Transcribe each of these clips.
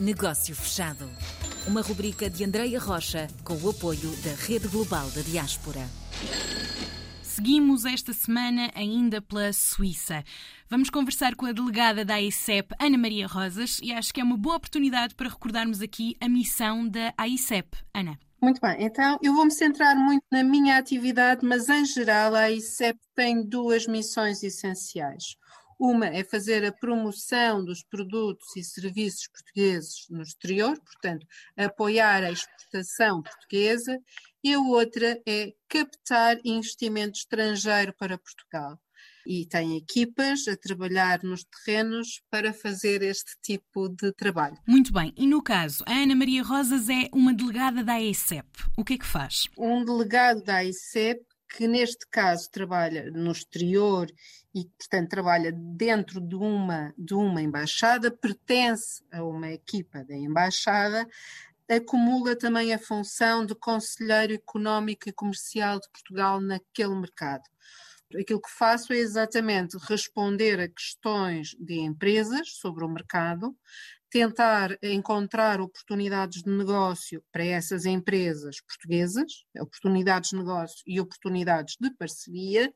Negócio Fechado. Uma rubrica de Andreia Rocha com o apoio da Rede Global da Diaspora. Seguimos esta semana ainda pela Suíça. Vamos conversar com a delegada da AICEP, Ana Maria Rosas, e acho que é uma boa oportunidade para recordarmos aqui a missão da AICEP. Ana. Muito bem, então eu vou me centrar muito na minha atividade, mas em geral a AICEP tem duas missões essenciais. Uma é fazer a promoção dos produtos e serviços portugueses no exterior, portanto, apoiar a exportação portuguesa, e a outra é captar investimento estrangeiro para Portugal. E tem equipas a trabalhar nos terrenos para fazer este tipo de trabalho. Muito bem, e no caso, a Ana Maria Rosas é uma delegada da AECEP. O que é que faz? Um delegado da AECEP que neste caso trabalha no exterior e, portanto, trabalha dentro de uma, de uma embaixada, pertence a uma equipa da embaixada, acumula também a função de conselheiro económico e comercial de Portugal naquele mercado. Aquilo que faço é exatamente responder a questões de empresas sobre o mercado, tentar encontrar oportunidades de negócio para essas empresas portuguesas, oportunidades de negócio e oportunidades de parceria,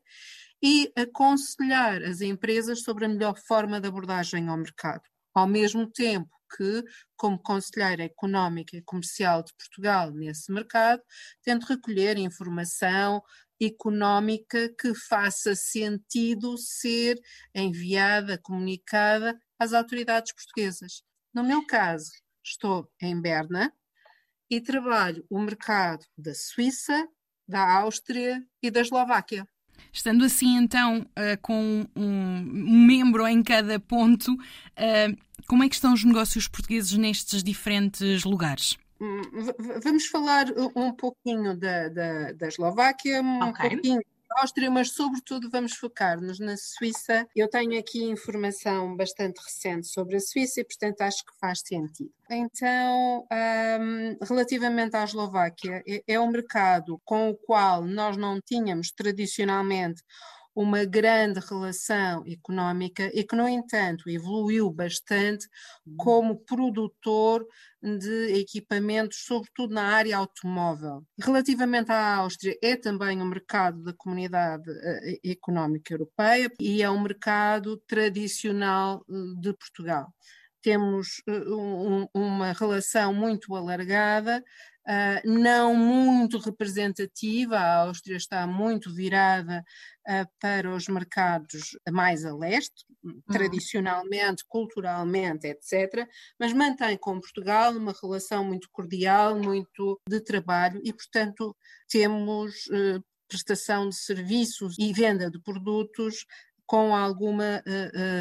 e aconselhar as empresas sobre a melhor forma de abordagem ao mercado. Ao mesmo tempo que, como conselheira económica e comercial de Portugal nesse mercado, tento recolher informação económica que faça sentido ser enviada, comunicada às autoridades portuguesas. No meu caso, estou em Berna e trabalho o mercado da Suíça, da Áustria e da Eslováquia. Estando assim, então, uh, com um, membro em cada ponto, uh, como é que estão os negócios portugueses nestes diferentes lugares? Vamos falar um pouquinho da, da, da Eslováquia, um okay. pouquinho Áustria, mas sobretudo vamos focar-nos na Suíça. Eu tenho aqui informação bastante recente sobre a Suíça e, portanto, acho que faz sentido. Então, um, relativamente à Eslováquia, é, é um mercado com o qual nós não tínhamos tradicionalmente uma grande relação económica e que, no entanto, evoluiu bastante como produtor de equipamentos, sobretudo na área automóvel. Relativamente à Áustria, é também um mercado da Comunidade eh, Económica Europeia e é um mercado tradicional eh, de Portugal temos eh, um, uma relação muito alargada, uh, não muito representativa, a Áustria está muito virada uh, para os mercados mais a leste, uhum. tradicionalmente, culturalmente, etc., mas mantém com Portugal uma relação muito cordial, muito de trabalho e, portanto, temos uh, prestação de serviços e venda de produtos com alguma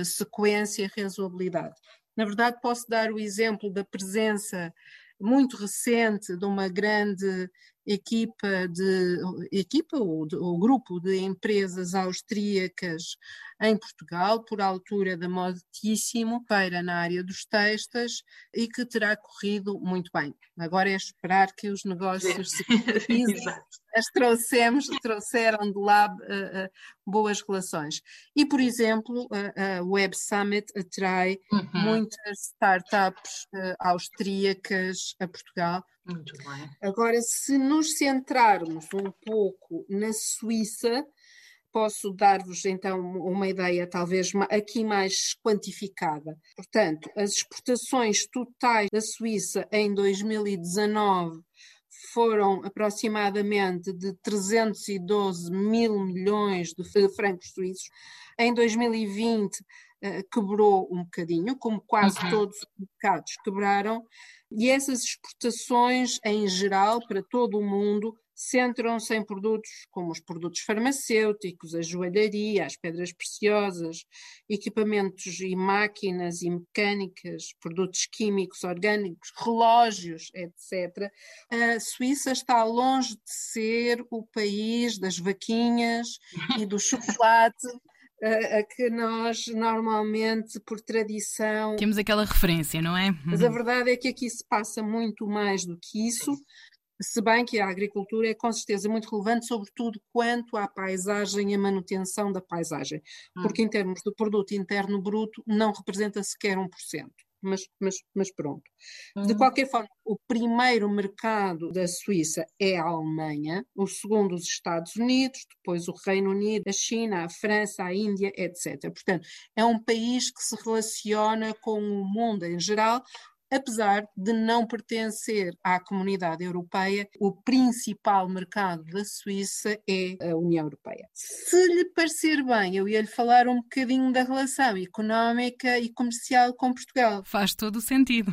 sequência e razoabilidade. Na verdade, posso dar o exemplo da presença muito recente de uma grande equipa de equipa ou, de, ou, grupo de empresas austríacas em Portugal por altura da modíssimo feira na área dos textos e que terá corrido muito bem. Agora é esperar que os negócios se concretizem as trouxemos, trouxeram de lá uh, uh, boas relações. E, por exemplo, a uh, Web Summit atrai uhum. muitas startups austríacas a Portugal. Muito bem. Agora, se nos centrarmos um pouco na Suíça, posso dar-vos então uma ideia, talvez aqui mais quantificada. Portanto, as exportações totais da Suíça em 2019 foram aproximadamente de 312 mil milhões de francos suíços. Em 2020 eh, quebrou um bocadinho, como quase uhum. todos os mercados quebraram, e essas exportações em geral para todo o mundo centram-se em produtos como os produtos farmacêuticos, a joalharia, as pedras preciosas, equipamentos e máquinas e mecânicas, produtos químicos, orgânicos, relógios, etc. A Suíça está longe de ser o país das vaquinhas e do chocolate. A, a, que nós normalmente, por tradição. Temos aquela referência, não é? Mas a verdade é que aqui se passa muito mais do que isso se bem que a agricultura é com certeza muito relevante, sobretudo quanto à paisagem e à manutenção da paisagem, porque em termos de produto interno bruto não representa sequer 1%. Mas, mas, mas pronto. De hum. qualquer forma, o primeiro mercado da Suíça é a Alemanha, o segundo os Estados Unidos, depois o Reino Unido, a China, a França, a Índia, etc. Portanto, é um país que se relaciona com o mundo em geral, apesar de não pertencer à comunidade europeia, o principal mercado da Suíça é a União Europeia. Se lhe parecer bem, eu ia lhe falar um bocadinho da relação económica e comercial com Portugal. Faz todo o sentido.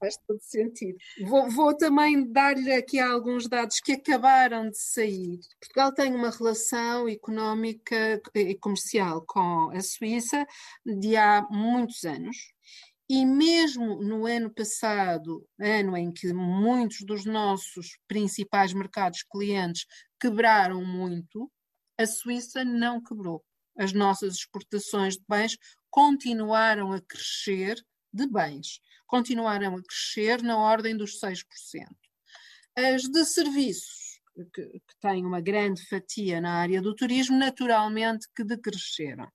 Faz todo o sentido. Vou, vou também dar-lhe aqui alguns dados que acabaram de sair. Portugal tem uma relação económica e comercial com a Suíça de há muitos anos e mesmo no ano passado, ano em que muitos dos nossos principais mercados clientes quebraram muito, a Suíça não quebrou. As nossas exportações de bens continuaram a crescer de bens, continuaram a crescer na ordem dos 6%. As de serviços, que, que têm uma grande fatia na área do turismo, naturalmente que decresceram.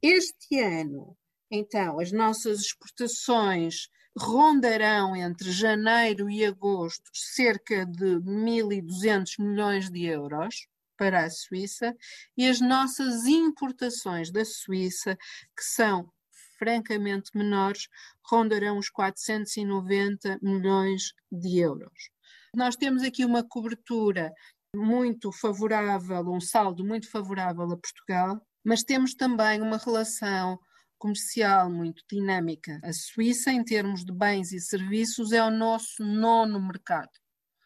Este ano, então, as nossas exportações rondarão entre janeiro e agosto cerca de 1.200 milhões de euros para a Suíça e as nossas importações da Suíça, que são francamente menores, rondarão os 490 milhões de euros. Nós temos aqui uma cobertura muito favorável, um saldo muito favorável a Portugal, mas temos também uma relação comercial muito dinâmica. A Suíça, em termos de bens e serviços, é o nosso nono mercado.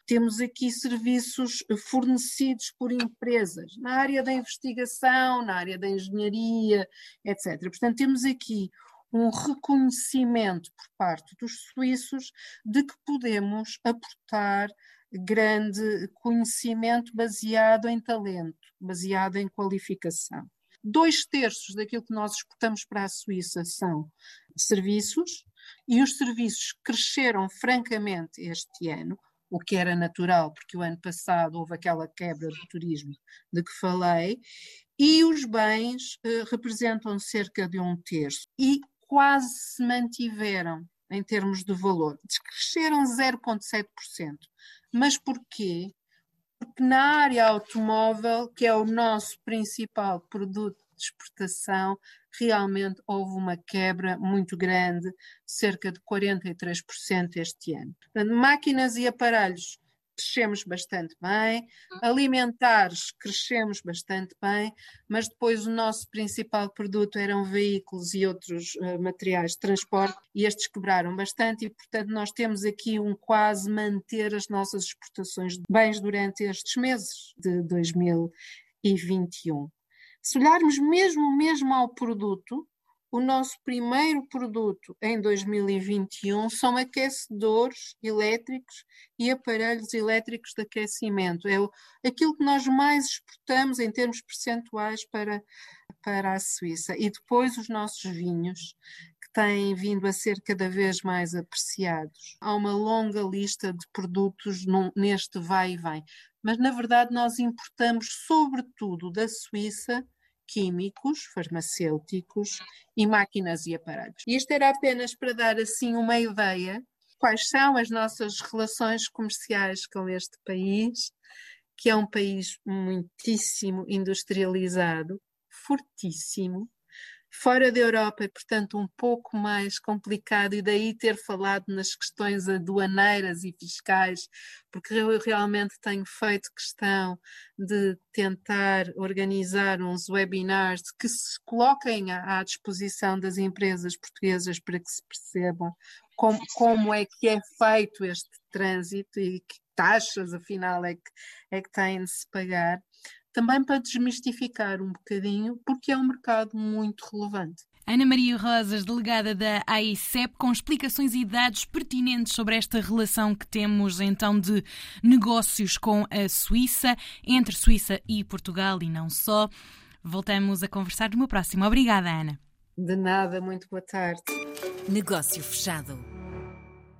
Temos aqui serviços fornecidos por empresas na área da investigação, na área da engenharia, etc. Portanto, temos aqui um reconhecimento por parte dos suíços de que podemos aportar grande conhecimento baseado em talento, baseado em qualificação. Dois terços daquilo que nós exportamos para a Suíça são serviços, e os serviços cresceram francamente este ano, o que era natural, porque o ano passado houve aquela quebra do turismo de que falei, e os bens eh, representam cerca de um terço e quase se mantiveram em termos de valor. Descresceram 0,7%. Mas porquê? Porque na área automóvel, que é o nosso principal produto de exportação, realmente houve uma quebra muito grande, cerca de 43% este ano. Máquinas e aparelhos crescemos bastante bem, alimentares crescemos bastante bem, mas depois o nosso principal produto eram veículos e outros uh, materiais de transporte e estes quebraram bastante e, portanto, nós temos aqui um quase manter as nossas exportações de bens durante estes meses de 2021. Se olharmos mesmo mesmo ao produto, o nosso primeiro produto em 2021 são aquecedores elétricos e aparelhos elétricos de aquecimento. É aquilo que nós mais exportamos em termos percentuais para, para a Suíça. E depois os nossos vinhos, que têm vindo a ser cada vez mais apreciados. Há uma longa lista de produtos num, neste vai e vem. Mas, na verdade, nós importamos, sobretudo da Suíça, químicos, farmacêuticos e máquinas e aparelhos. Isto era apenas para dar assim uma ideia quais são as nossas relações comerciais com este país, que é um país muitíssimo industrializado, fortíssimo, fora da Europa, portanto, um pouco mais complicado, e daí ter falado nas questões aduaneiras e fiscais, porque eu realmente tenho feito questão de tentar organizar uns webinars que se coloquem à, disposição das empresas portuguesas para que se percebam como, como é que é feito este trânsito e que taxas, afinal, é que, é que têm de se pagar também para desmistificar um bocadinho, porque é um mercado muito relevante. Ana Maria Rosas, delegada da AICEP, com explicações e dados pertinentes sobre esta relação que temos então de negócios com a Suíça, entre Suíça e Portugal e não só. Voltamos a conversar no próximo. Obrigada, Ana. De nada, muito boa tarde. Negócio fechado.